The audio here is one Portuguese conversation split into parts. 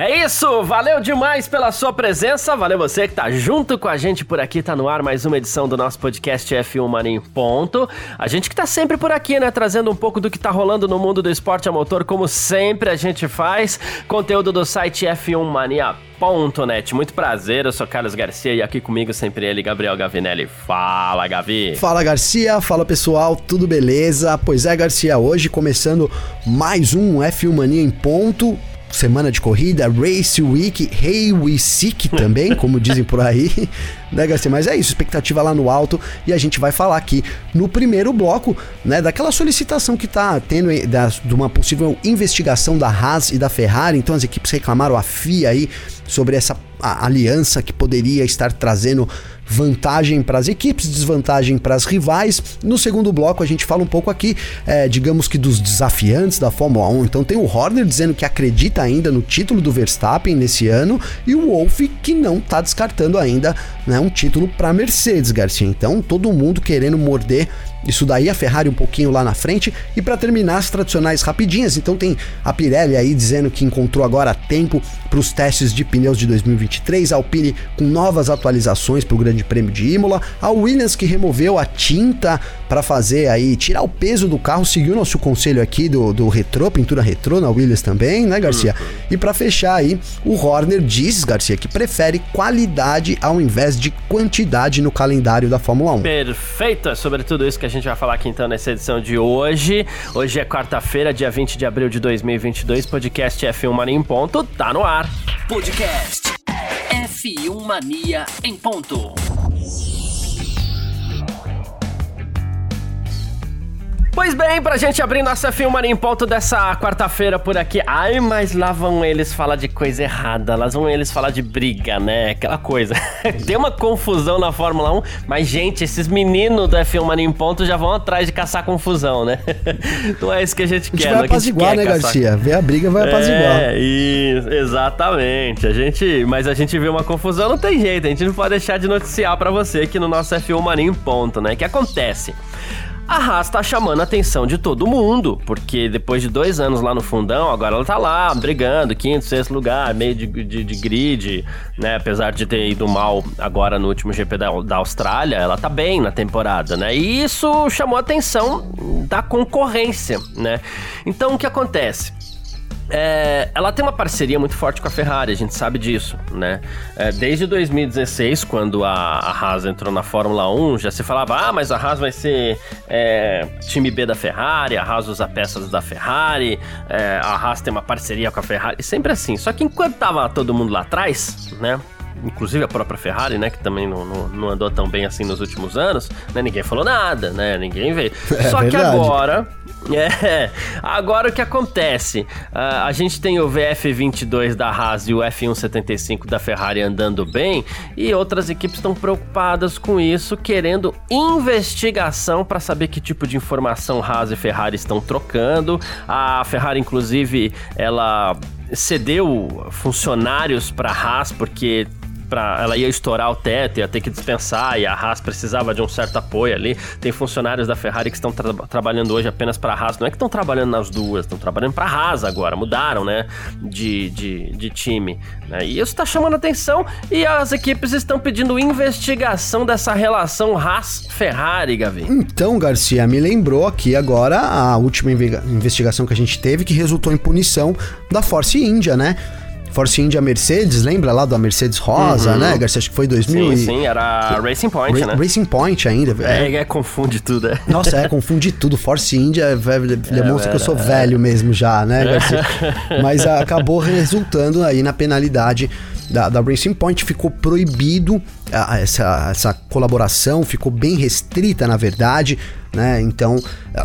É isso, valeu demais pela sua presença, valeu você que tá junto com a gente por aqui, tá no ar mais uma edição do nosso podcast F1 Mania em ponto. A gente que tá sempre por aqui, né, trazendo um pouco do que tá rolando no mundo do esporte a motor, como sempre a gente faz, conteúdo do site F1 Mania Net. Muito prazer, eu sou Carlos Garcia e aqui comigo sempre ele, Gabriel Gavinelli. Fala, Gavi! Fala, Garcia! Fala, pessoal! Tudo beleza? Pois é, Garcia, hoje começando mais um F1 Mania em ponto semana de corrida, Race Week, Hey We Seek também, como dizem por aí, né, Garcia? Mas é isso, expectativa lá no alto e a gente vai falar aqui no primeiro bloco, né, daquela solicitação que tá tendo da, de uma possível investigação da Haas e da Ferrari, então as equipes reclamaram a FIA aí sobre essa aliança que poderia estar trazendo vantagem para as equipes, desvantagem para as rivais. No segundo bloco, a gente fala um pouco aqui, é, digamos que dos desafiantes da Fórmula 1. Então, tem o Horner dizendo que acredita ainda no título do Verstappen nesse ano e o Wolff que não está descartando ainda né, um título para Mercedes, Garcia. Então, todo mundo querendo morder isso daí, a Ferrari um pouquinho lá na frente. E para terminar, as tradicionais rapidinhas. Então tem a Pirelli aí dizendo que encontrou agora tempo para os testes de pneus de 2023. A Alpine com novas atualizações para o Grande Prêmio de Imola. A Williams que removeu a tinta para fazer aí, tirar o peso do carro. Seguiu nosso conselho aqui do, do retrô, pintura retrô na Williams também, né, Garcia? Uhum. E para fechar aí, o Horner diz, Garcia, que prefere qualidade ao invés de quantidade no calendário da Fórmula 1. Perfeito, é sobre tudo isso que a gente vai falar aqui então nessa edição de hoje. Hoje é quarta-feira, dia 20 de abril de 2022, podcast F1 Mania em ponto, tá no ar. Podcast F1 Mania em ponto. Pois bem, pra gente abrir nossa filmar em ponto dessa quarta-feira por aqui. Ai, mas lá vão eles falar de coisa errada, lá vão eles falar de briga, né? Aquela coisa. Tem uma confusão na Fórmula 1, mas, gente, esses meninos do F1 em ponto já vão atrás de caçar confusão, né? Não é isso que a gente, a gente quer, vai apaziguar, né, caçar... Garcia? Vê a briga, vai apaziguar. É, isso, exatamente. A gente, mas a gente vê uma confusão, não tem jeito, a gente não pode deixar de noticiar para você aqui no nosso F1 Mania em ponto, né? Que acontece? A Haas tá chamando a atenção de todo mundo, porque depois de dois anos lá no fundão, agora ela tá lá brigando, quinto, sexto lugar, meio de, de, de grid, né? Apesar de ter ido mal agora no último GP da, da Austrália, ela tá bem na temporada, né? E isso chamou a atenção da concorrência, né? Então o que acontece? É, ela tem uma parceria muito forte com a Ferrari, a gente sabe disso, né? É, desde 2016, quando a, a, Haas entrou na Fórmula 1, já se falava, ah, mas a Haas vai ser é, time B da Ferrari, a Haas usa peças da Ferrari, é, a Haas tem uma parceria com a Ferrari, sempre assim. Só que enquanto tava todo mundo lá atrás, né? Inclusive a própria Ferrari, né, que também não, não, não, andou tão bem assim nos últimos anos, né, ninguém falou nada, né, ninguém veio. É Só verdade. que agora, é, agora o que acontece? Uh, a gente tem o VF22 da Haas e o F175 da Ferrari andando bem e outras equipes estão preocupadas com isso, querendo investigação para saber que tipo de informação Haas e Ferrari estão trocando. A Ferrari, inclusive, ela cedeu funcionários para Haas porque para ela ia estourar o teto, ia ter que dispensar e a Haas precisava de um certo apoio ali. Tem funcionários da Ferrari que estão tra trabalhando hoje apenas para a Haas, não é que estão trabalhando nas duas, estão trabalhando para a Haas agora, mudaram, né, de, de, de time. Né? E isso está chamando atenção e as equipes estão pedindo investigação dessa relação Haas-Ferrari, Gavi. Então, Garcia, me lembrou aqui agora a última investigação que a gente teve que resultou em punição da Force India, né? Force India Mercedes, lembra lá da Mercedes Rosa, uhum. né, Garcia? Acho que foi 2000 Sim, e... sim, era Racing Point, Ra né? Racing Point ainda. É, é, é confunde tudo, é. Nossa, é, confunde tudo. Force India é, demonstra é, que eu sou velho mesmo já, né, Garcia? Mas acabou resultando aí na penalidade da, da Racing Point, ficou proibido essa, essa colaboração, ficou bem restrita, na verdade. Né? Então,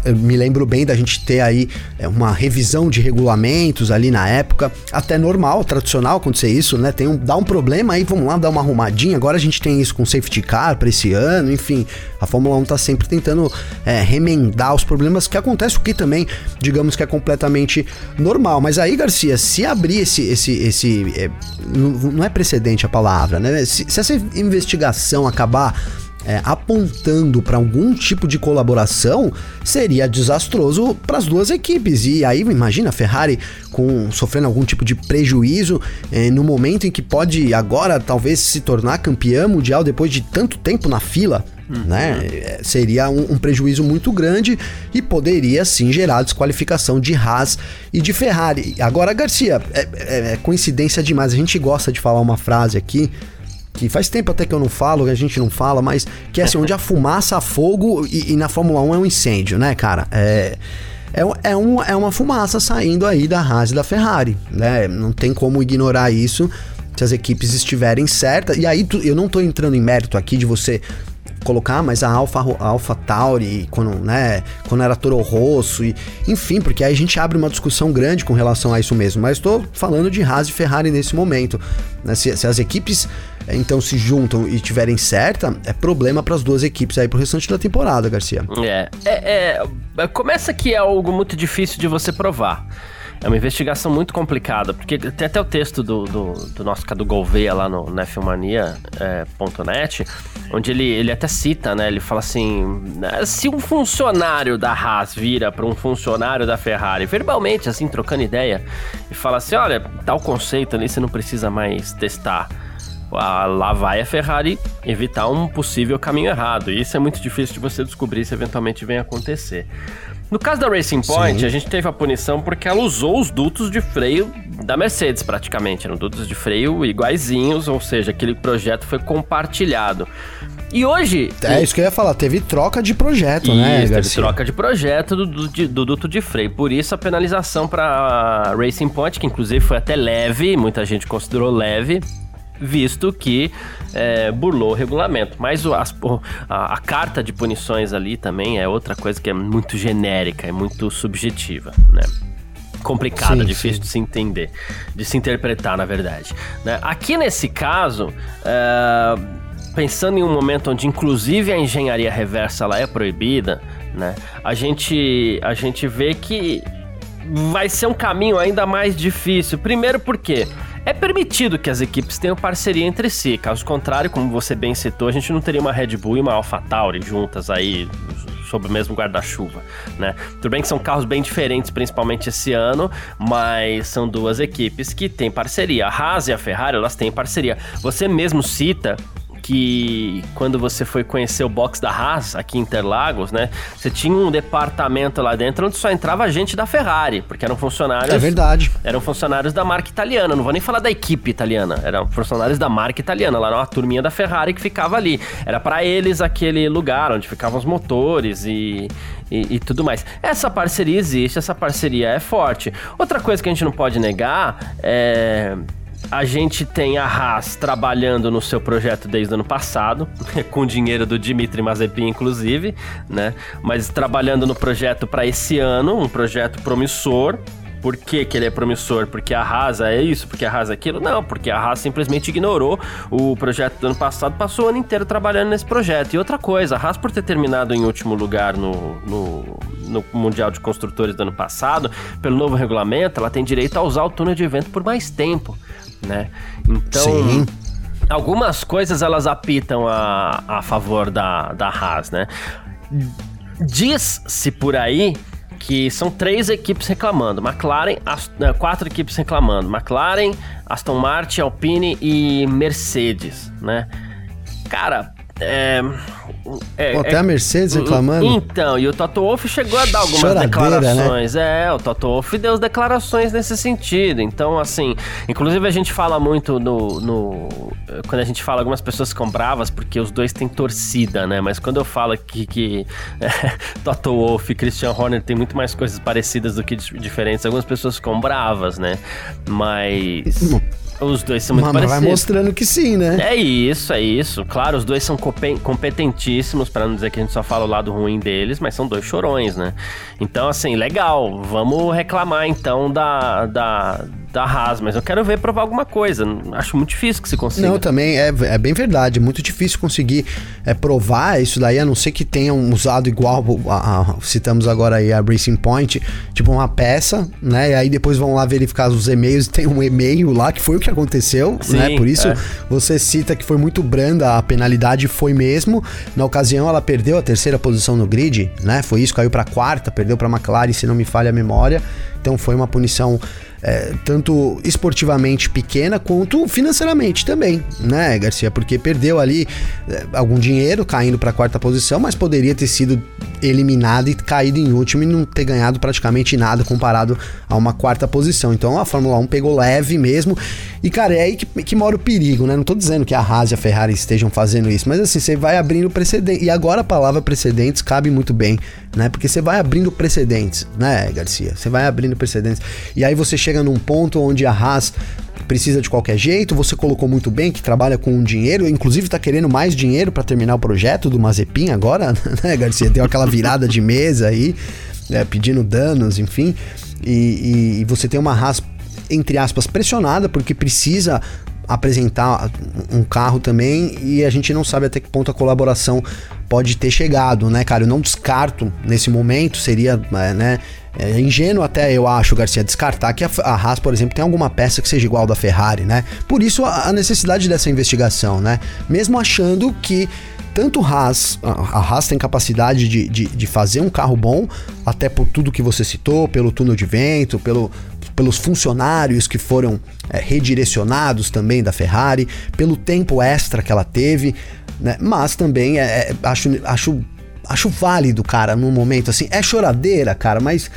eu me lembro bem da gente ter aí é, uma revisão de regulamentos ali na época, até normal, tradicional acontecer isso, né? Tem um, dá um problema aí, vamos lá dar uma arrumadinha. Agora a gente tem isso com safety car para esse ano, enfim, a Fórmula 1 tá sempre tentando é, remendar os problemas que acontecem, o que também, digamos que é completamente normal. Mas aí, Garcia, se abrir esse, esse, esse é, não é precedente a palavra, né? Se, se essa investigação acabar é, apontando para algum tipo de colaboração, seria desastroso para as duas equipes. E aí, imagina a Ferrari com, sofrendo algum tipo de prejuízo é, no momento em que pode agora talvez se tornar campeã mundial depois de tanto tempo na fila. Uhum. Né? É, seria um, um, prejuízo muito grande e poderia sim gerar desqualificação de Haas e de Ferrari. Agora, Garcia, é, é, é coincidência demais. A gente gosta de falar uma frase aqui que faz tempo até que eu não falo, que a gente não fala, mas que é assim, onde a fumaça, a fogo e, e, na Fórmula 1 é um incêndio, né, cara? É, é, é, um, é uma fumaça saindo aí da Haas e da Ferrari, né? Não tem como ignorar isso se as equipes estiverem certas. E aí tu, eu não tô entrando em mérito aqui de você colocar, mas a Alpha, a Alpha Tauri, quando, né, quando era Toro Rosso, e, enfim, porque aí a gente abre uma discussão grande com relação a isso mesmo. Mas estou falando de Haas e Ferrari nesse momento. Né, se, se as equipes então se juntam e tiverem certa, é problema para as duas equipes aí pro restante da temporada, Garcia. É, é, é, começa que é algo muito difícil de você provar. É uma investigação muito complicada, porque tem até o texto do, do, do nosso Cadu Gouveia lá no nefilmania.net, é, onde ele, ele até cita, né? Ele fala assim: né, se um funcionário da Haas vira para um funcionário da Ferrari, verbalmente, assim, trocando ideia, e fala assim: olha, tal conceito ali você não precisa mais testar lá vai a Ferrari evitar um possível caminho errado. E isso é muito difícil de você descobrir se eventualmente vem acontecer. No caso da Racing Point, Sim. a gente teve a punição porque ela usou os dutos de freio da Mercedes, praticamente. Eram dutos de freio iguaizinhos, ou seja, aquele projeto foi compartilhado. E hoje. É isso que eu ia falar, teve troca de projeto, isso, né? Teve troca de projeto do, do, do, duto de freio. Por isso a penalização para Racing Point, que inclusive foi até leve, muita gente considerou leve, visto que é, burlou o regulamento. Mas o, a, a, carta de punições ali também é outra coisa que é muito genérica, é muito subjetiva, né? complicada, difícil sim. de se entender, de se interpretar, na verdade. Né? Aqui nesse caso, é, pensando em um momento onde inclusive a engenharia reversa ela é proibida, né? A gente, a gente vê que vai ser um caminho ainda mais difícil. Primeiro porque é permitido que as equipes tenham parceria entre si, caso contrário, como você bem citou, a gente não teria uma Red Bull e uma AlphaTauri juntas aí sob o mesmo guarda-chuva, né? Tudo bem que são carros bem diferentes, principalmente esse ano, mas são duas equipes que têm parceria. A Haas e a Ferrari, elas têm parceria. Você mesmo cita que quando você foi conhecer o box da Haas aqui em Interlagos, né? Você tinha um departamento lá dentro onde só entrava gente da Ferrari, porque eram funcionários. É verdade. Eram funcionários da marca italiana. Não vou nem falar da equipe italiana. Eram funcionários da marca italiana. Lá era uma turminha da Ferrari que ficava ali. Era para eles aquele lugar onde ficavam os motores e, e, e, tudo mais. Essa parceria existe, essa parceria é forte. Outra coisa que a gente não pode negar é a gente tem a Haas trabalhando no seu projeto desde o ano passado, com dinheiro do Dimitri Mazepin, inclusive, né? Mas trabalhando no projeto para esse ano, um projeto promissor, por que, que, ele é promissor? Porque a Haas é isso? Porque a Haas é aquilo? Não, porque a Haas simplesmente ignorou o projeto do ano passado, passou o ano inteiro trabalhando nesse projeto. E outra coisa, a Haas por ter terminado em último lugar no, no, no Mundial de Construtores do ano passado, pelo novo regulamento, ela tem direito a usar o túnel de vento por mais tempo né? Então, Sim. algumas coisas elas apitam a, a favor da, da Haas, né? Diz-se por aí que são três equipes reclamando: McLaren, quatro equipes reclamando: McLaren, Aston Martin, Alpine e Mercedes, né? Cara, é, é, Pô, até é, a Mercedes reclamando. Então, e o Toto Wolff chegou a dar algumas Choradeira, né? declarações. Né? É, o Toto Wolff deu declarações nesse sentido. Então, assim, inclusive a gente fala muito no, no. Quando a gente fala, algumas pessoas ficam bravas porque os dois têm torcida, né? Mas quando eu falo que, que é, Toto Wolff e Christian Horner têm muito mais coisas parecidas do que diferentes, algumas pessoas ficam bravas, né? Mas. Os dois são muito Mas parecidos. vai mostrando que sim, né? É isso, é isso. Claro, os dois são compe- competentíssimos, pra não dizer que a gente só fala o lado ruim deles, mas são dois chorões, né? Então, assim, legal. Vamos reclamar então da, da, da Haas, mas eu quero ver provar alguma coisa. Acho muito difícil que se consiga. Não, também é, é bem verdade. É muito difícil conseguir é, provar isso daí, a não ser que tenham usado igual, a, a- citamos agora aí a Racing Point, tipo uma peça, né? E aí depois vão lá verificar os e-mails, tem um e-mail lá que foi o que aconteceu, Sim, né? Por isso é. você cita que foi muito branda a penalidade, foi mesmo. Na ocasião ela perdeu a terceira posição no grid, né? Foi isso, caiu pra quarta, perdeu pra McLaren, se não me falha a memória. Então foi uma punição é, tanto esportivamente pequena quanto financeiramente também, né, Garcia? Porque perdeu ali é, algum dinheiro caindo para a quarta posição, mas poderia ter sido eliminado e caído em último e não ter ganhado praticamente nada comparado a uma quarta posição. Então a Fórmula 1 pegou leve mesmo. E, cara, é aí que, que mora o perigo, né? Não tô dizendo que a Haas e a Ferrari estejam fazendo isso, mas assim, você vai abrindo precedentes. E agora a palavra precedentes cabe muito bem, né? Porque você vai abrindo precedentes, né, Garcia? Você vai abrindo precedentes. E aí você chega num ponto onde a Haas precisa de qualquer jeito, você colocou muito bem que trabalha com dinheiro, inclusive tá querendo mais dinheiro para terminar o projeto do Mazepin agora, né, Garcia? Deu aquela virada de mesa aí, é, pedindo danos, enfim. E, e- e você tem uma Haas, entre aspas, pressionada, porque precisa apresentar um carro também e a gente não sabe até que ponto a colaboração pode ter chegado, né, cara? Eu não descarto nesse momento, seria, é, né, é ingênuo até eu acho, Garcia, descartar que a, Haas, por exemplo, tem alguma peça que seja igual da Ferrari, né? Por isso a, a necessidade dessa investigação, né? Mesmo achando que tanto Haas, a Haas tem capacidade de, de, de fazer um carro bom, até por tudo que você citou, pelo túnel de vento, pelo, pelos funcionários que foram é, redirecionados também da Ferrari, pelo tempo extra que ela teve, né? Mas também é, é, acho, acho, acho válido, cara, num momento assim. É choradeira, cara, mas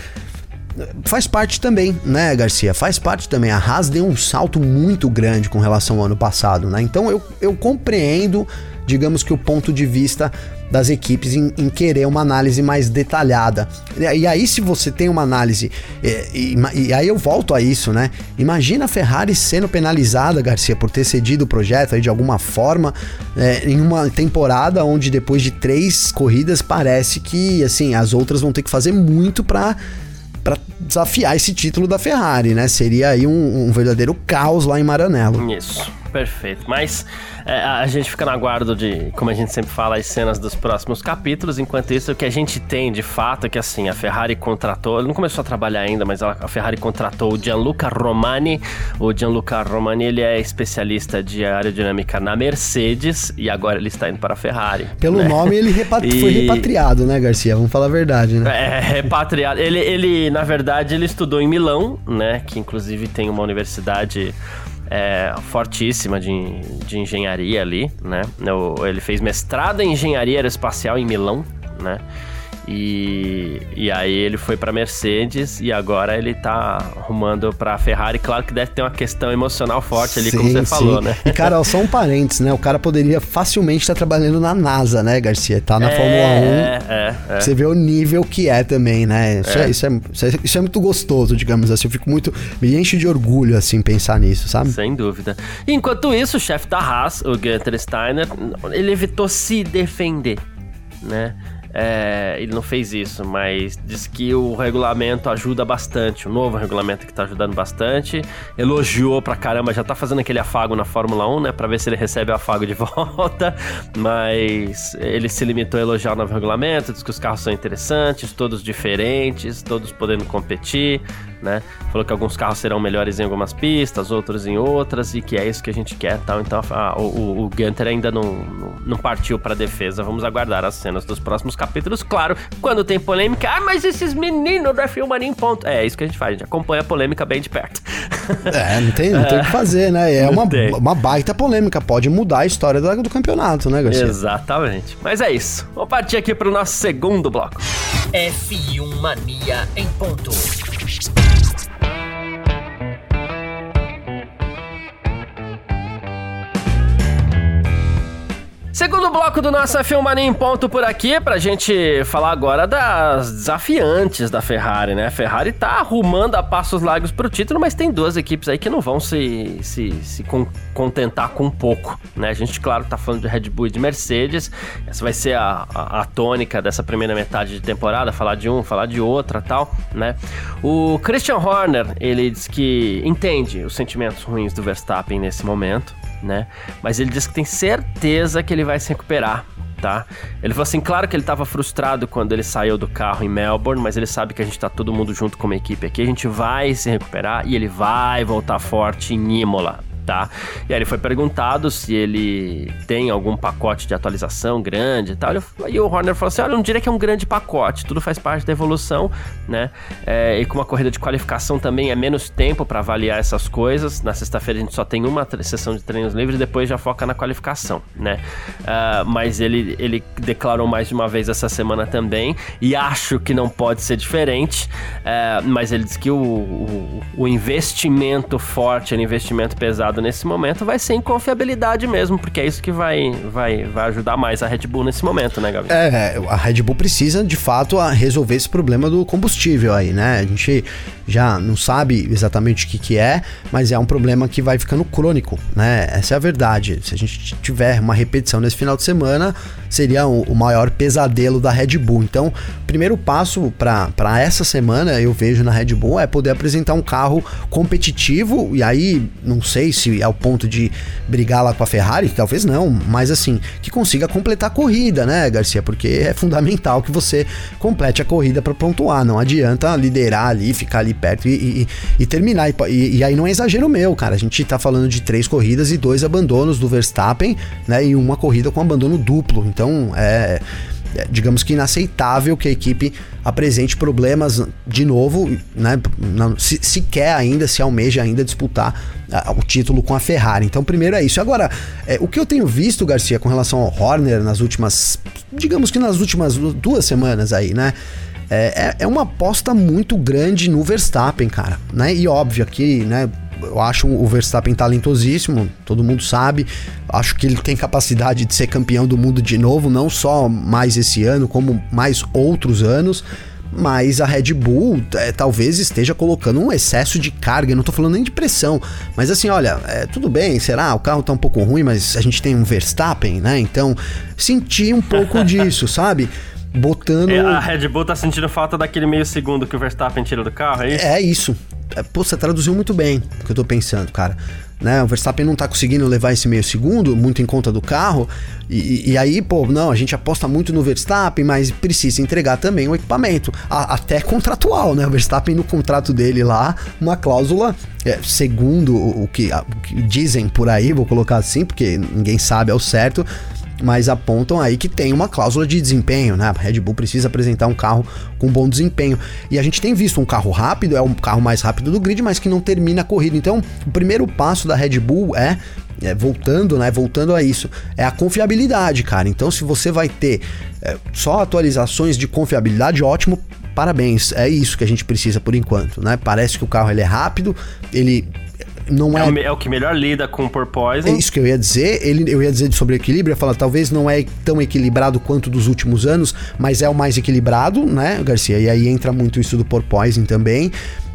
faz parte também, né, Garcia? Faz parte também. A Haas deu um salto muito grande com relação ao ano passado, né? Então eu, eu compreendo, digamos que o ponto de vista das equipes em, em querer uma análise mais detalhada. E, e aí, se você tem uma análise, é, e, e aí eu volto a isso, né? Imagina a Ferrari sendo penalizada, Garcia, por ter cedido o projeto aí de alguma forma é, em uma temporada onde depois de três corridas parece que, assim, as outras vão ter que fazer muito para para desafiar esse título da Ferrari, né? Seria aí um, um verdadeiro caos lá em Maranello. Isso, perfeito. Mas é, a gente fica no aguardo de, como a gente sempre fala, as cenas dos próximos capítulos. Enquanto isso, o que a gente tem de fato é que assim, a Ferrari contratou, ele não começou a trabalhar ainda, mas ela- a Ferrari contratou o Gianluca Romani. O Gianluca Romani, ele é especialista de aerodinâmica na Mercedes e agora ele está indo para a Ferrari. Pelo né? nome, ele E- foi repatriado, né, Garcia? Vamos falar a verdade, né? É, repatriado. Ele, ele, na verdade, ele estudou em Milão, né? Que inclusive tem uma universidade é, fortíssima de, de engenharia ali, né? Ele fez mestrado em engenharia aeroespacial em Milão, né? E, e aí ele foi pra Mercedes e agora ele tá arrumando pra Ferrari. Claro que deve ter uma questão emocional forte ali, como Sim, você sim. falou, né? E, cara, só um parênteses, né? O cara poderia facilmente estar trabalhando na NASA, né, Garcia? Tá na é, Fórmula 1. É, é, é. Você vê o nível que é também, né? Isso é. isso, é, isso, é, isso é muito gostoso, digamos assim. Eu fico muito. Me enche de orgulho, assim, pensar nisso, sabe? Sem dúvida. Enquanto isso, o chefe da Haas, o Gunther Steiner, ele evitou se defender, né? É, ele não fez isso, mas diz que o regulamento ajuda bastante, o novo regulamento que tá ajudando bastante. Elogiou pra caramba, já tá fazendo aquele afago na Fórmula 1, né? Pra ver se ele recebe o afago de volta. Mas ele se limitou a elogiar o novo regulamento, diz que os carros são interessantes, todos diferentes, todos podendo competir, né? Falou que alguns carros serão melhores em algumas pistas, outros em outras, e que é isso que a gente quer tal. Então o, o, o Gunter ainda não, não, não partiu pra defesa. Vamos aguardar as cenas dos próximos capítulos. Claro, quando tem polêmica, ah, mas esses meninos da Filmania em ponto. É, é isso que a gente faz, a gente acompanha a polêmica bem de perto. É, não tem, não tem o que fazer, né? É uma, tem. uma baita polêmica. Pode mudar a história do, do campeonato, né, Garcia? Exatamente. Mas é isso. Vou partir aqui pro nosso segundo bloco. F1 Mania em ponto. Segundo bloco do nosso Filmania em ponto por aqui, pra gente falar agora das desafiantes da Ferrari, né? A Ferrari tá arrumando a passos largos pro título, mas tem duas equipes aí que não vão se, se, se contentar com pouco, né? A gente, claro, tá falando de Red Bull e de Mercedes. Essa vai ser a, a, a tônica dessa primeira metade de temporada, falar de um, falar de outra tal, né? O Christian Horner, ele diz que entende os sentimentos ruins do Verstappen nesse momento, né? Mas ele diz que tem certeza que ele vai se recuperar, tá? Ele falou assim, claro que ele estava frustrado quando ele saiu do carro em Melbourne, mas ele sabe que a gente tá todo mundo junto como equipe aqui, a gente vai se recuperar e ele vai voltar forte em Imola, tá? E aí ele foi perguntado se ele tem algum pacote de atualização grande e tal. E o Horner falou assim: olha, eu não diria que é um grande pacote, tudo faz parte da evolução, né? É, e com uma corrida de qualificação também é menos tempo para avaliar essas coisas. Na sexta-feira a gente só tem uma sessão de treinos livres e depois já foca na qualificação, né? Uh, mas ele, ele declarou mais de uma vez essa semana também, e acho que não pode ser diferente, uh, mas ele disse que o, o, o investimento forte, o investimento pesado nesse momento vai ser em confiabilidade mesmo, porque é isso que vai, vai, vai ajudar mais a Red Bull nesse momento, né, Gabi? É, a Red Bull precisa, de fato, resolver esse problema do combustível aí, né? A gente já não sabe exatamente o que, que é, mas é um problema que vai ficando crônico, né? Essa é a verdade. Se a gente tiver uma repetição nesse final de semana, seria o, o maior pesadelo da Red Bull. Então, primeiro passo para essa semana, eu vejo na Red Bull, é poder apresentar um carro competitivo, e aí não sei se é o ponto de brigar lá com a Ferrari, talvez não, mas assim, que consiga completar a corrida, né, Garcia? Porque é fundamental que você complete a corrida para pontuar. Não adianta liderar ali, ficar ali perto e, e, e terminar. E, e, aí não é exagero meu, cara. A gente tá falando de três corridas e dois abandonos do Verstappen, né? E uma corrida com abandono duplo. Então é, digamos que inaceitável que a equipe apresente problemas de novo, né? se, se quer ainda, se almeja ainda disputar o título com a Ferrari. Então, primeiro é isso. Agora, é, o que eu tenho visto, Garcia, com relação ao Horner nas últimas, digamos que nas últimas duas semanas aí, né? É, é, é uma aposta muito grande no Verstappen, cara, né? E óbvio aqui, né? Eu acho o Verstappen talentosíssimo, todo mundo sabe. Acho que ele tem capacidade de ser campeão do mundo de novo, não só mais esse ano, como mais outros anos. Mas a Red Bull é, talvez esteja colocando um excesso de carga, eu não tô falando nem de pressão, mas assim, olha, é, tudo bem, será? O carro tá um pouco ruim, mas a gente tem um Verstappen, né? Então, senti um pouco disso, sabe? Botando. É, a Red Bull tá sentindo falta daquele meio segundo que o Verstappen tira do carro, é isso? É isso. É, pô, você traduziu muito bem o que eu tô pensando, cara. Né, o Verstappen não tá conseguindo levar esse meio segundo, muito em conta do carro. E, e, aí, pô, não, a gente aposta muito no Verstappen, mas precisa entregar também o equipamento. A, até contratual, né? O Verstappen no contrato dele lá, uma cláusula, é, segundo o, o, que, a, o que dizem por aí, vou colocar assim, porque ninguém sabe ao certo, mas apontam aí que tem uma cláusula de desempenho, né? A Red Bull precisa apresentar um carro com bom desempenho. E a gente tem visto um carro rápido, é o carro mais rápido do grid, mas que não termina a corrida. Então, o primeiro passo da Red Bull é é, voltando, né? Voltando a isso, é a confiabilidade, cara. Então, se você vai ter é, só atualizações de confiabilidade, ótimo, parabéns. É isso que a gente precisa por enquanto, né? Parece que o carro ele é rápido, ele não é. É o, é o, que melhor lida com porpoising. É isso que eu ia dizer. Ele, eu ia dizer sobre equilíbrio, eu ia falar, talvez não é tão equilibrado quanto dos últimos anos, mas é o mais equilibrado, né, Garcia? E aí entra muito isso do porpoising também.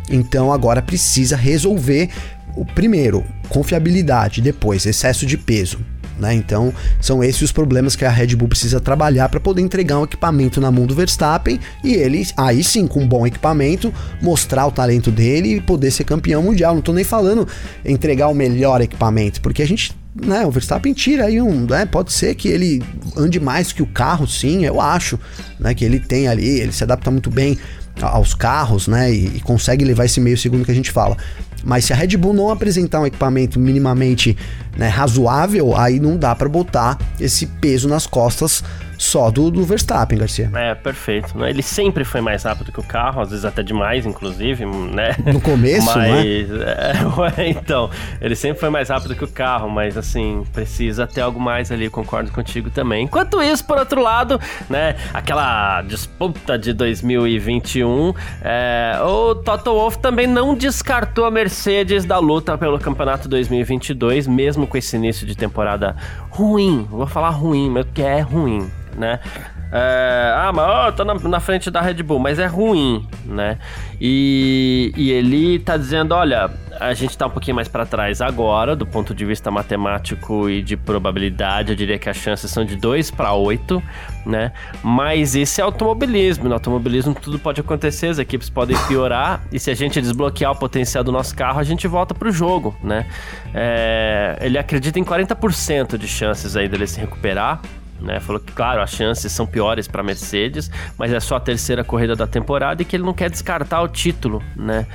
Então agora precisa resolver o primeiro, confiabilidade, depois excesso de peso. Né? Então, são esses os problemas que a Red Bull precisa trabalhar para poder entregar um equipamento na mão do Verstappen e ele, aí sim, com um bom equipamento, mostrar o talento dele e poder ser campeão mundial. Não estou nem falando entregar o melhor equipamento, porque a gente né, o Verstappen tira aí um, né, pode ser que ele ande mais que o carro, sim, eu acho, né, que ele tem ali, ele se adapta muito bem aos carros, né, e, e consegue levar esse meio segundo que a gente fala. Mas se a Red Bull não apresentar um equipamento minimamente né, razoável, aí não dá para botar esse peso nas costas só do, do Verstappen, Garcia. É, perfeito. né? Ele sempre foi mais rápido que o carro, às vezes até demais, inclusive, né? No começo, mas, é, então, ele sempre foi mais rápido que o carro, mas assim, precisa ter algo mais ali, concordo contigo também. Enquanto isso, por outro lado, né, aquela disputa de 2021, é, o Toto Wolff também não descartou a Mercedes da luta pelo campeonato 2022, mesmo com esse início de temporada ruim. Vou falar ruim, mas que é ruim, né? É, ah, mas ó, tô na, na, frente da Red Bull, mas é ruim, né? E, e ele tá dizendo: olha, a gente tá um pouquinho mais para trás agora, do ponto de vista matemático e de probabilidade, eu diria que as chances são de 2 para 8, né? Mas esse é automobilismo, no automobilismo tudo pode acontecer, as equipes podem piorar, e se a gente desbloquear o potencial do nosso carro, a gente volta pro jogo, né? É, ele acredita em 40% de chances aí dele se recuperar, né? Falou que, claro, as chances são piores para Mercedes, mas é só a terceira corrida da temporada e que ele não quer descartar o título, né?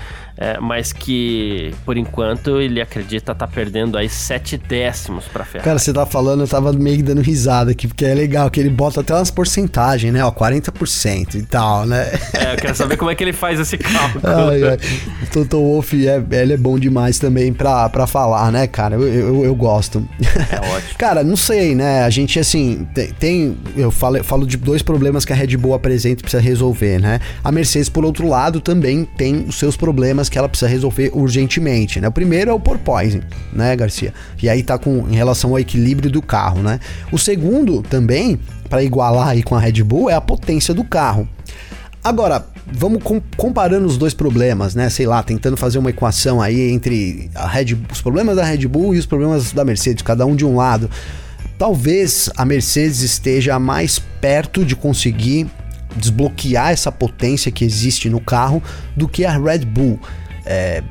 É, mas que, por enquanto, ele acredita estar tá perdendo aí sete décimos para Ferrari. Cara, você tá falando, eu tava meio que dando risada aqui, porque é legal que ele bota até umas porcentagens, né? Ó, 40% e tal, né? É, eu quero saber como é que ele faz esse cálculo. ai, ai. O Toto Wolff, é, ele é bom demais também pra, pra falar, né, cara? Eu, eu, eu gosto. É ótimo. cara, não sei, né? A gente, assim, tem, tem eu falo, falo de dois problemas que a Red Bull apresenta e precisa resolver, né? A Mercedes, por outro lado, também tem os seus problemas que ela precisa resolver urgentemente, né? O primeiro é o porpoising, né, Garcia? E aí tá com em relação ao equilíbrio do carro, né? O segundo também, para igualar aí com a Red Bull, é a potência do carro. Agora, vamos com, comparando os dois problemas, né? Sei lá, tentando fazer uma equação aí entre Red, os problemas da Red Bull e os problemas da Mercedes, cada um de um lado. Talvez a Mercedes esteja mais perto de conseguir desbloquear essa potência que existe no carro do que a Red Bull. É,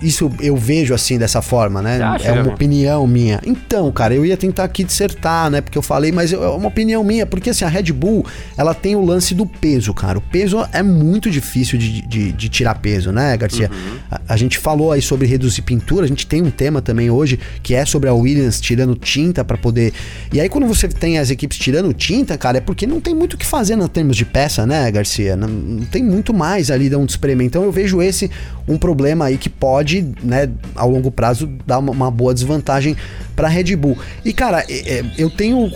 isso eu vejo assim dessa forma, né? Acha, é uma opinião minha. Então, cara, eu ia tentar aqui dissertar, né? Porque eu falei, mas é uma opinião minha, porque assim, a Red Bull, ela tem o lance do peso, cara. O peso é muito difícil de, de, de tirar peso, né, Garcia? Uhum. A, a, gente falou aí sobre reduzir pintura, a gente tem um tema também hoje que é sobre a Williams tirando tinta para poder. E aí, quando você tem as equipes tirando tinta, cara, é porque não tem muito o que fazer em termos de peça, né, Garcia? Não, não tem muito mais ali de onde espremer. Então eu vejo esse um problema aí que pode pode, né, ao longo prazo, dar uma, uma boa desvantagem para Red Bull. E, cara, é, é, eu tenho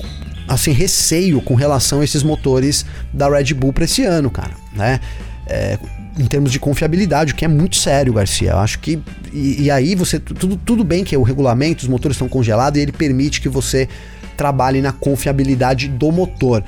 assim receio com relação a esses motores da Red Bull para esse ano, cara, né? É, em termos de confiabilidade, o que é muito sério, Garcia. Eu acho que. E, e, aí você. Tudo, tudo bem que o regulamento, os motores estão congelados e ele permite que você trabalhe na confiabilidade do motor.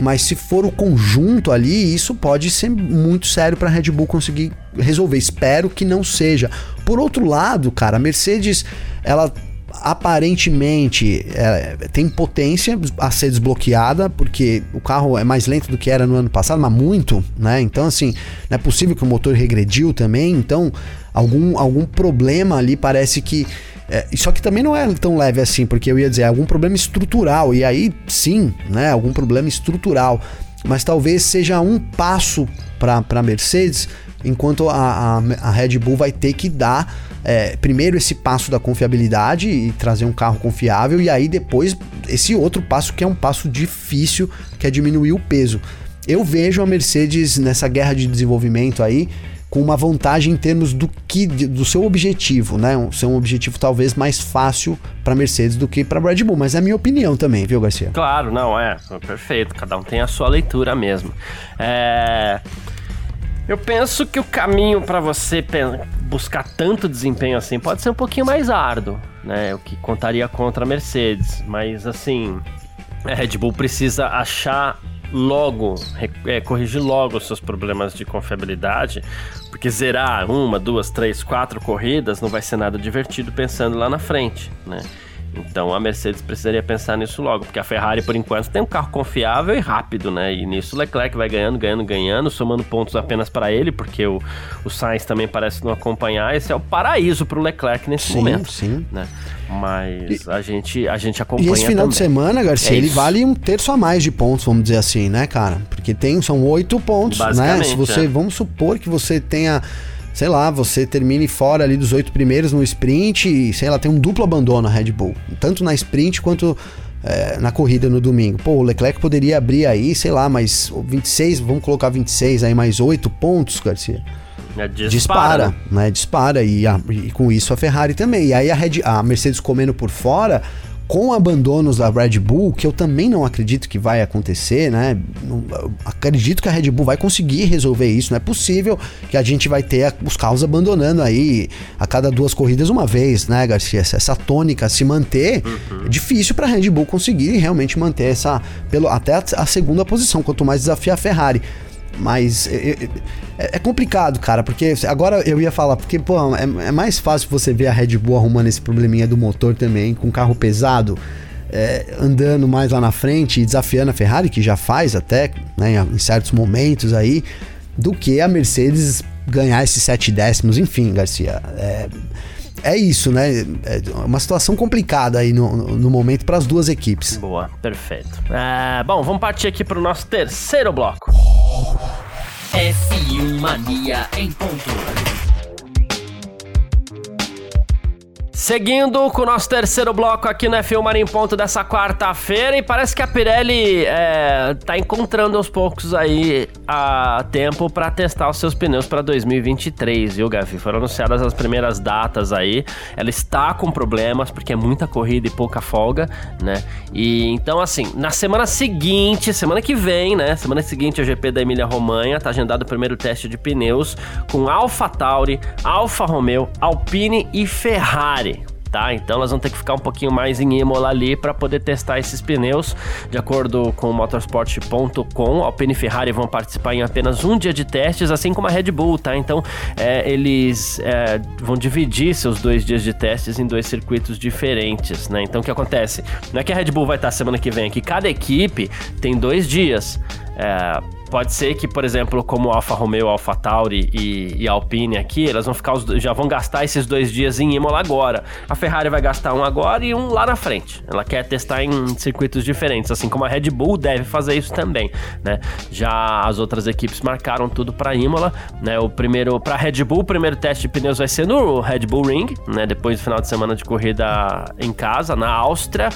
Mas se for o conjunto ali, isso pode ser muito sério para a Red Bull conseguir resolver. Espero que não seja. Por outro lado, cara, a Mercedes, ela aparentemente é, tem potência a ser desbloqueada, porque o carro é mais lento do que era no ano passado, mas muito, né? Então, assim, não é possível que o motor regrediu também, então algum, algum problema ali parece que é, só que também não é tão leve assim, porque eu ia dizer, é algum problema estrutural, e aí sim, né? Algum problema estrutural. Mas talvez seja um passo para a Mercedes, enquanto a, a, a, Red Bull vai ter que dar é, primeiro esse passo da confiabilidade e trazer um carro confiável, e aí depois esse outro passo que é um passo difícil, que é diminuir o peso. Eu vejo a Mercedes nessa guerra de desenvolvimento aí com uma vantagem em termos do que do seu objetivo, né? Um, ser um objetivo talvez mais fácil para Mercedes do que para Red Bull, mas é a minha opinião também, viu, Garcia? Claro, não é, perfeito. Cada um tem a sua leitura mesmo. É... Eu penso que o caminho para você buscar tanto desempenho assim pode ser um pouquinho mais árduo, né? O que contaria contra a Mercedes, mas assim, a Red Bull precisa achar logo, é, corrigir logo os seus problemas de confiabilidade, porque zerar uma, duas, três, quatro corridas não vai ser nada divertido pensando lá na frente, né? Então a Mercedes precisaria pensar nisso logo, porque a Ferrari, por enquanto, tem um carro confiável e rápido, né? E nisso o Leclerc vai ganhando, ganhando, ganhando, somando pontos apenas para ele, porque o, o Sainz também parece não acompanhar. Esse é o paraíso para o Leclerc nesse sim, momento. Sim, né? Mas a gente, a gente acompanha. E esse final também. de semana, Garcia, é ele vale um terço a mais de pontos, vamos dizer assim, né, cara? Porque tem, são oito pontos, né? Se você, é. vamos supor que você tenha sei lá, você termine fora ali dos oito primeiros no sprint e, sei lá, tem um duplo abandono a Red Bull. Tanto na sprint quanto é, na corrida no domingo. Pô, o Leclerc poderia abrir aí, sei lá, mais 26, vamos colocar 26 aí, mais 8 pontos, Garcia. É, dispara, Dispara, né? Dispara e, a- e com isso a Ferrari também. E aí a, Red, a Mercedes comendo por fora, com abandonos da Red Bull, que eu também não acredito que vai acontecer, né? Eu acredito que a Red Bull vai conseguir resolver isso. Não é possível que a gente vai ter os carros abandonando aí a cada duas corridas uma vez, né, Garcia? Essa, tônica se manter é difícil para a Red Bull conseguir realmente manter essa pelo até a, a segunda posição, quanto mais desafiar a Ferrari. Mas é, é- é complicado, cara, porque agora eu ia falar, porque, pô, é, é mais fácil você ver a Red Bull arrumando esse probleminha do motor também, com carro pesado, é, andando mais lá na frente e desafiando a Ferrari, que já faz até, né, em certos momentos aí, do que a Mercedes ganhar esses sete décimos, enfim, Garcia. É, é isso, né? É uma situação complicada aí no, no momento para as duas equipes. Boa, perfeito. É, bom, vamos partir aqui pro nosso terceiro bloco. F1 Mania em ponto. Seguindo com o nosso terceiro bloco aqui no F1 Mania em Ponto dessa quarta-feira, e parece que a Pirelli é, tá encontrando aos poucos aí a tempo para testar os seus pneus para 2023, viu, Gavi? Foram anunciadas as primeiras datas aí. Ela está com problemas porque é muita corrida e pouca folga, né? E então, assim, na semana seguinte, semana que vem, né? Semana seguinte o GP da Emília Romanha, tá agendado o primeiro teste de pneus com Alfa Tauri, Alfa Romeo, Alpine e Ferrari tá? Então elas vão ter que ficar um pouquinho mais em Imola ali para poder testar esses pneus. De acordo com o motorsport.com, Alpine e Ferrari vão participar em apenas um dia de testes, assim como a Red Bull, tá? Então é, eles é, vão dividir seus dois dias de testes em dois circuitos diferentes, né? Então o que acontece? Não é que a Red Bull vai estar semana que vem, é que cada equipe tem dois dias. É, pode ser que, por exemplo, como Alfa Romeo, Alfa Tauri e, e Alpine aqui, elas vão ficar os, já vão gastar esses dois dias em Imola agora. A Ferrari vai gastar um agora e um lá na frente. Ela quer testar em circuitos diferentes, assim como a Red Bull deve fazer isso também, né? Já as outras equipes marcaram tudo para Imola, né? O primeiro para Red Bull, o primeiro teste de pneus vai ser no Red Bull Ring, né? Depois do final de semana de corrida em casa, na Áustria,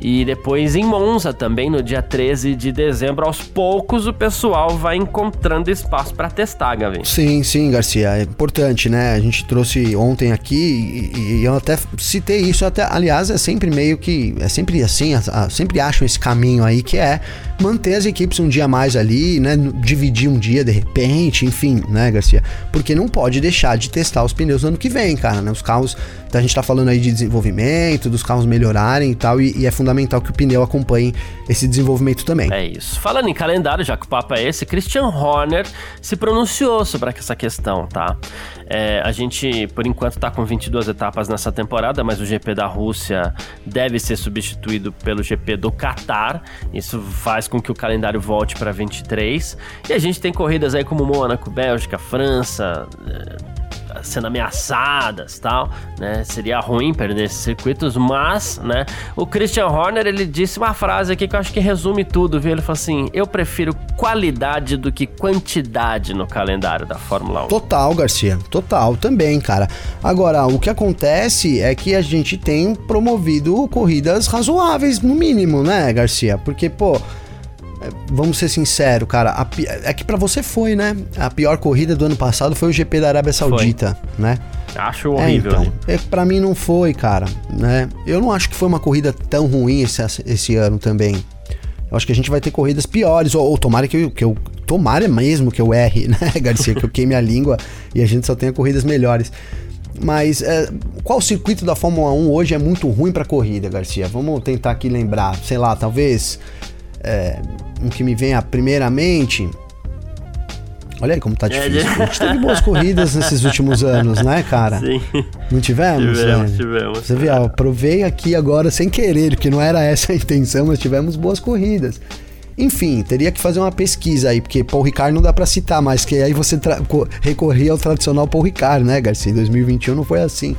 e depois em Monza também no dia 13 de dezembro. Aos poucos o pessoal vai encontrando espaço para testar, Gavin. Sim, sim, Garcia, é importante, né? A gente trouxe ontem aqui e, e eu até citei isso, até, aliás, é sempre meio que, é sempre assim, a- a- sempre acham esse caminho aí que é manter as equipes um dia mais ali, né? Dividir um dia de repente, enfim, né, Garcia? Porque não pode deixar de testar os pneus no ano que vem, cara, né? Os carros, a gente tá falando aí de desenvolvimento, dos carros melhorarem e tal, e, e é fundamental que o pneu acompanhe esse desenvolvimento também. É isso. Falando em calendário, já que o papo é esse, Christian Horner se pronunciou sobre essa questão, tá? É, a gente, por enquanto, tá com 22 etapas nessa temporada, mas o GP da Rússia deve ser substituído pelo GP do Qatar. Isso faz com que o calendário volte para 23. E a gente tem corridas aí como Mônaco, Bélgica, França. Sendo ameaçadas tal, né? Seria ruim perder esses circuitos, mas, né? O Christian Horner, ele disse uma frase aqui que eu acho que resume tudo, viu? Ele falou assim, eu prefiro qualidade do que quantidade no calendário da Fórmula 1. Total, Garcia. Total, também, cara. Agora, o que acontece é que a gente tem promovido corridas razoáveis, no mínimo, né, Garcia? Porque, pô. É, Vamos ser sinceros, cara. pi- é que pra você foi, né? A pior corrida do ano passado foi o GP da Arábia Saudita, né? Acho horrível. É, né? então. É, pra mim não foi, cara, né? Eu não acho que foi uma corrida tão ruim esse, esse ano também. Eu acho que a gente vai ter corridas piores, ou, ou tomara que eu, que eu. Tomara mesmo que eu erre, né, Garcia? que eu queime a língua e a gente só tenha corridas melhores. Mas é, qual circuito da Fórmula 1 hoje é muito ruim pra corrida, Garcia? Vamos tentar aqui lembrar. Sei lá, talvez. É, um que me venha primeiramente. Olha aí como tá É, difícil. A gente teve boas corridas nesses últimos anos, né, cara? Sim, Não tivemos? tivemos, velho? tivemos. Você viu, ó, provei aqui agora sem querer, porque não era essa a intenção, mas tivemos boas corridas. Enfim, teria que fazer uma pesquisa aí, porque Paul Ricard não dá pra citar mais, que aí você recorria ao tradicional Paul Ricard, né, Garcia? Em 2021 não foi assim.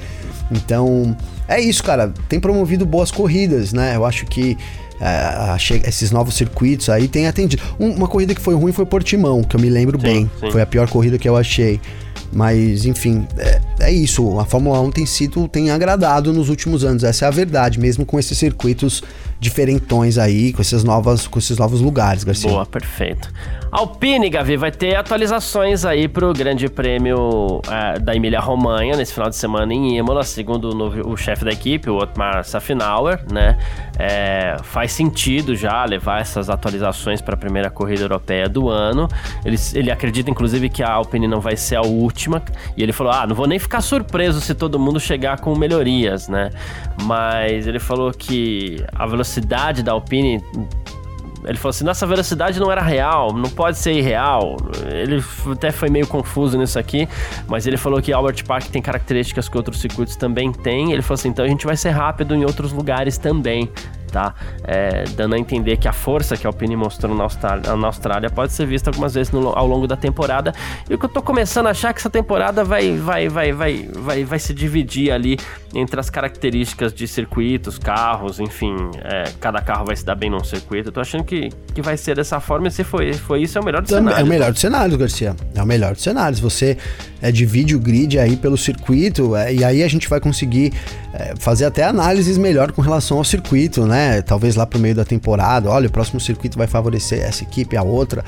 Então, é isso, cara. Tem promovido boas corridas, né? Eu acho que é, a che- esses novos circuitos aí têm atendido. Um- uma corrida que foi ruim foi Portimão, que eu me lembro Sim, bem. sim. Foi a pior corrida que eu achei. Mas, enfim, é, é isso, a Fórmula 1 tem sido, tem agradado nos últimos anos, essa é a verdade, mesmo com esses circuitos diferentões aí, com esses, novas, com esses novos lugares, Garcia. Boa, perfeito. Alpine, Gavi, vai ter atualizações aí pro Grande Prêmio é, da Emília-Romanha nesse final de semana em Imola, segundo o, o chefe da equipe, o Otmar Safinauer, né? É, faz sentido já levar essas atualizações para a primeira corrida europeia do ano. Ele, ele acredita, inclusive, que a Alpine não vai ser a última. E ele falou: Ah, não vou nem ficar surpreso se todo mundo chegar com melhorias, né? Mas ele falou que a velocidade da Alpine ele falou assim: nossa velocidade não era real, não pode ser irreal. Ele até foi meio confuso nisso aqui, mas ele falou que Albert Park tem características que outros circuitos também têm. Ele falou assim: então a gente vai ser rápido em outros lugares também tá? É, dando a entender que a força que a Alpine mostrou na Austrália, na Austrália pode ser vista algumas vezes no, ao longo da temporada. E o que eu tô começando a achar é que essa temporada vai, vai, vai, vai, vai, vai se dividir ali entre as características de circuitos, carros, enfim, é, cada carro vai se dar bem num circuito. Eu tô achando que, que vai ser dessa forma e se foi, foi isso, é o melhor dos cenários. É o melhor dos cenários, Garcia. É o melhor dos cenários. Você é, divide o grid aí pelo circuito é, e aí a gente vai conseguir é, fazer até análises melhor com relação ao circuito, né? Talvez lá pro meio da temporada, olha, o próximo circuito vai favorecer essa equipe, a outra.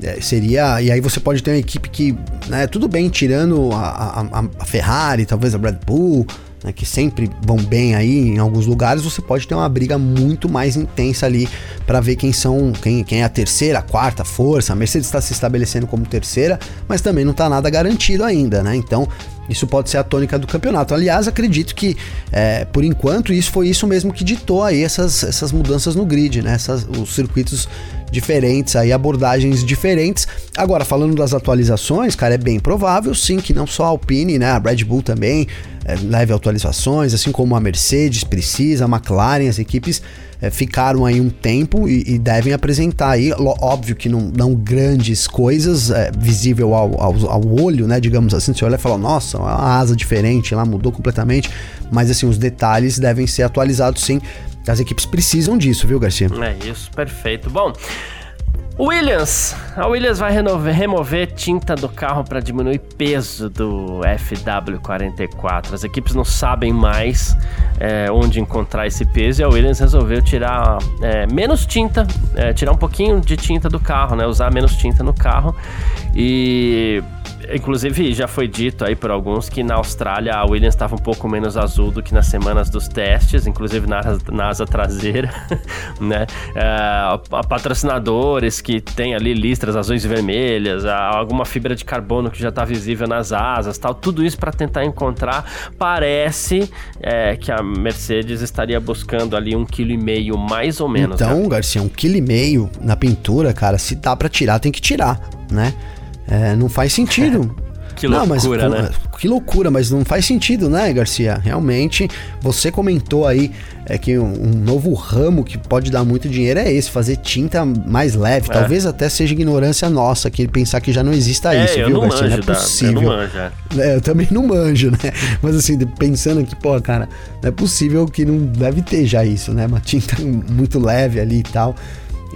É, seria. E aí você pode ter uma equipe que, né, tudo bem, tirando a, a, a Ferrari, talvez a Red Bull né, que sempre vão bem aí em alguns lugares, você pode ter uma briga muito mais intensa ali para ver quem são, quem, quem é a terceira, a quarta força. A Mercedes está se estabelecendo como terceira, mas também não está nada garantido ainda, né? Então isso pode ser a tônica do campeonato. Aliás, acredito que, é, por enquanto, isso foi isso mesmo que ditou aí essas, essas mudanças no grid, né? Essas, os circuitos diferentes, aí abordagens diferentes. Agora, falando das atualizações, cara, é bem provável sim que não só a Alpine, né? A Red Bull também é, leve atualizações, assim como a Mercedes precisa, a McLaren, as equipes é, ficaram aí um tempo e, e, devem apresentar aí, óbvio que não, não grandes coisas, é, visível ao, ao, ao, olho, né, digamos assim, você olha e fala, nossa, uma asa diferente lá, mudou completamente, mas assim, os detalhes devem ser atualizados sim, as equipes precisam disso, viu, Garcia? É isso, perfeito. Bom, Williams, a Williams vai remover, remover tinta do carro para diminuir peso do FW44. As equipes não sabem mais é, onde encontrar esse peso e a Williams resolveu tirar é, menos tinta, é, tirar um pouquinho de tinta do carro, né? Usar menos tinta no carro e Inclusive, já foi dito aí por alguns que na Austrália a Williams estava um pouco menos azul do que nas semanas dos testes, inclusive na, na asa traseira, né? É, patrocinadores que tem ali listras azuis e vermelhas, alguma fibra de carbono que já está visível nas asas, tal. Tudo isso para tentar encontrar. Parece é, que a Mercedes estaria buscando ali um quilo e meio, mais ou menos. Então, né? Garcia, um quilo e meio na pintura, cara, se dá para tirar, tem que tirar, né? É, não faz sentido. que loucura, não, mas, né? Que loucura, mas não faz sentido, né, Garcia? Realmente, você comentou aí é, que um, um, novo ramo que pode dar muito dinheiro é esse, fazer tinta mais leve. É. Talvez até seja ignorância nossa, que pensar que já não exista é, isso, viu, Garcia? não é possível. eu, não manjo, é. é, eu também não manjo, né? Mas assim, pensando que, pô, cara, não é possível que não deve ter já isso, né? Uma tinta muito leve ali e tal.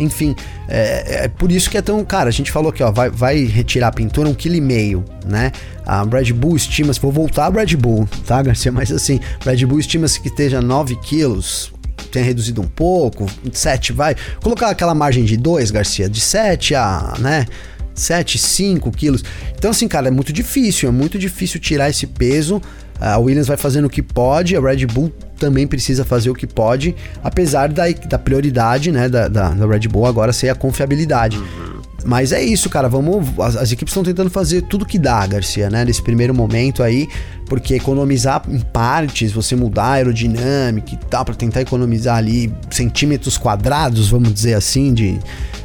Enfim, é, é, por isso que é tão. Cara, a gente falou aqui, ó, vai, vai retirar a pintura um quilo e meio, né? A Red Bull estima, se for voltar a Red Bull, tá, Garcia? Mas assim, Red Bull estima-se que esteja 9 quilos, tenha reduzido um pouco, 7 vai. Colocar aquela margem de 2, Garcia, de 7 a, né? 7, 5 quilos. Então, assim, cara, é muito difícil, é muito difícil tirar esse peso. A Williams vai fazendo o que pode, a Red Bull também precisa fazer o que pode, apesar da, da prioridade né, da, da, da Red Bull agora ser a confiabilidade. Uhum. Mas é isso, cara. Vamos. As, as equipes estão tentando fazer tudo que dá, Garcia, né? Nesse primeiro momento aí, porque economizar em partes, você mudar a aerodinâmica e tal, para tentar economizar ali centímetros quadrados, vamos dizer assim, de.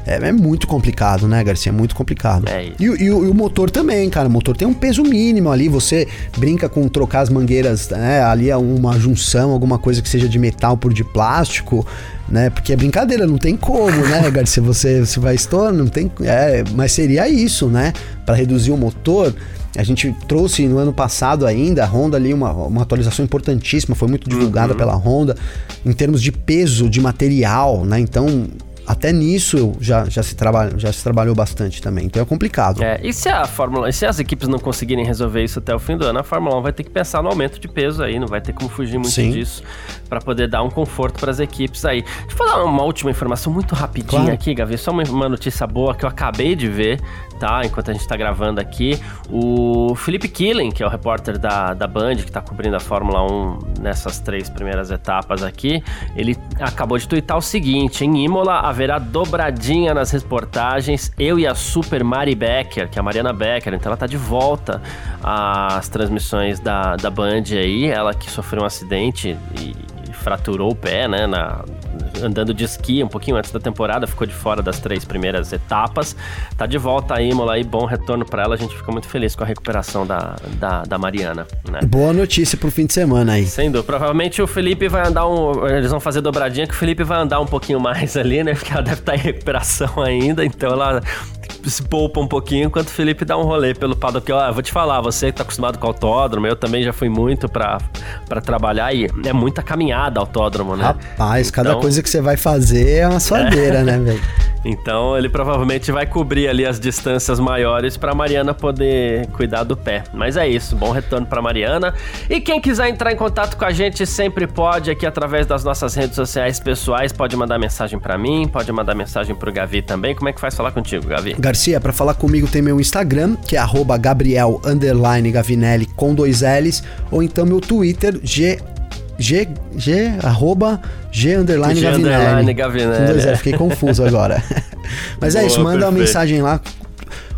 É, é muito complicado, né, Garcia? É muito complicado. É e, e, e, o motor também, cara. O motor tem um peso mínimo ali. Você brinca com trocar as mangueiras, né? Ali é uma junção, alguma coisa que seja de metal por de plástico né? Porque é brincadeira, não tem como, né, Garcia? Você, você vai estourar, não tem. É, mas seria isso, né? Para reduzir o motor. A gente trouxe no ano passado ainda a Honda ali uma, uma atualização importantíssima, foi muito divulgada uhum. pela Honda em termos de peso de material, né? Então até nisso já, já, se trabalha, já se trabalhou bastante também. Então é complicado. É, e se a Fórmula, e se as equipes não conseguirem resolver isso até o fim do ano, a Fórmula 1 vai ter que pensar no aumento de peso aí, não vai ter como fugir muito Sim. disso para poder dar um conforto para as equipes aí. Deixa eu falar uma última informação muito rapidinha claro. aqui, Gavi, só uma, uma notícia boa que eu acabei de ver tá? Enquanto a gente tá gravando aqui. O Felipe Killen, que é o repórter da, da Band, que tá cobrindo a Fórmula 1 nessas três primeiras etapas aqui, ele acabou de twittar o seguinte: em Imola haverá dobradinha nas reportagens. Eu e a Super Mari Becker, que é a Mariana Becker, então ela tá de volta às transmissões da, da Band aí. Ela que sofreu um acidente e fraturou o pé, né, na, andando de esqui um pouquinho antes da temporada, ficou de fora das três primeiras etapas. Tá de volta a Imola aí, bom retorno para ela. A gente fica muito feliz com a recuperação da, da, da Mariana, né? Boa notícia pro fim de semana aí. Sem dúvida. Provavelmente o Felipe vai andar um. Eles vão fazer dobradinha que o Felipe vai andar um pouquinho mais ali, né? Porque ela deve estar tá em recuperação ainda, então ela se poupa um pouquinho enquanto o Felipe dá um rolê pelo paddock. Ó, vou te falar, você que tá acostumado com autódromo, eu também já fui muito pra, pra trabalhar e é muita caminhada autódromo, né? Rapaz, então, cada coisa que você vai fazer é uma suadeira, é. né, velho? Então ele provavelmente vai cobrir ali as distâncias maiores para Mariana poder cuidar do pé. Mas é isso, bom retorno para Mariana. E quem quiser entrar em contato com a gente sempre pode aqui através das nossas redes sociais pessoais, pode mandar mensagem para mim, pode mandar mensagem pro Gavi também. Como é que faz falar contigo, Gavi? Garcia, para falar comigo tem meu Instagram, que é Gabriel Gavinelli com dois L's, ou então meu Twitter, G G, G, arroba, G underline G Gavinelli. Underline Gavinelli. Dois, é, fiquei confuso agora. Mas Boa, é isso, manda perfeito. uma mensagem lá,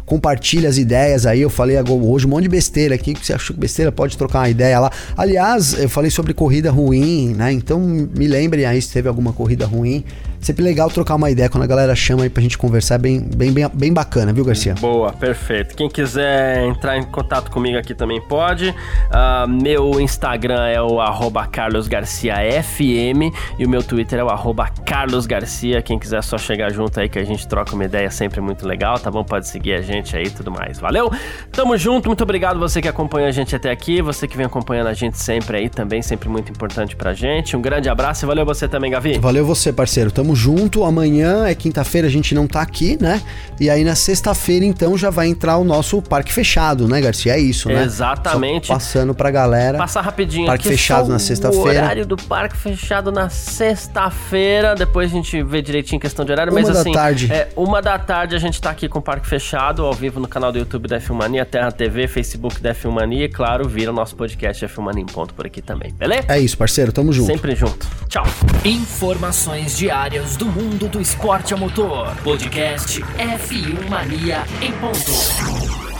compartilha as ideias aí. Eu falei hoje um monte de besteira aqui. Que você achou besteira, pode trocar uma ideia lá. Aliás, eu falei sobre corrida ruim, né? Então me lembrem aí se teve alguma corrida ruim. Sempre legal trocar uma ideia quando a galera chama aí pra gente conversar. É bem, bem, bem, bem bacana, viu, Garcia? Boa, perfeito. Quem quiser entrar em contato comigo aqui também pode. Uh, meu Instagram é o carlosgarciafm e o meu Twitter é o carlosgarcia. Quem quiser só chegar junto aí que a gente troca uma ideia sempre muito legal, tá bom? Pode seguir a gente aí e tudo mais. Valeu? Tamo junto, muito obrigado você que acompanha a gente até aqui, você que vem acompanhando a gente sempre aí também, sempre muito importante pra gente. Um grande abraço e valeu você também, Gavi. Valeu você, parceiro. Tamo junto. Amanhã é quinta-feira, a gente não tá aqui, né? E aí na sexta-feira, então, já vai entrar o nosso parque fechado, né, Garcia? É isso, né? Exatamente. Só passando pra galera. Passar rapidinho Parque fechado na sexta-feira. O horário do parque fechado na sexta-feira. Depois a gente vê direitinho questão de horário. Uma mas assim, tarde. É, uma da tarde a gente tá aqui com o parque fechado, ao vivo no canal do YouTube da Filmania, Terra TV, Facebook da Filmania e, claro, vira o nosso podcast F Filmania em ponto por aqui também, beleza? É isso, parceiro. Tamo junto. Sempre junto. Tchau. Informações diárias do mundo do esporte a motor. Podcast F1 Mania em ponto.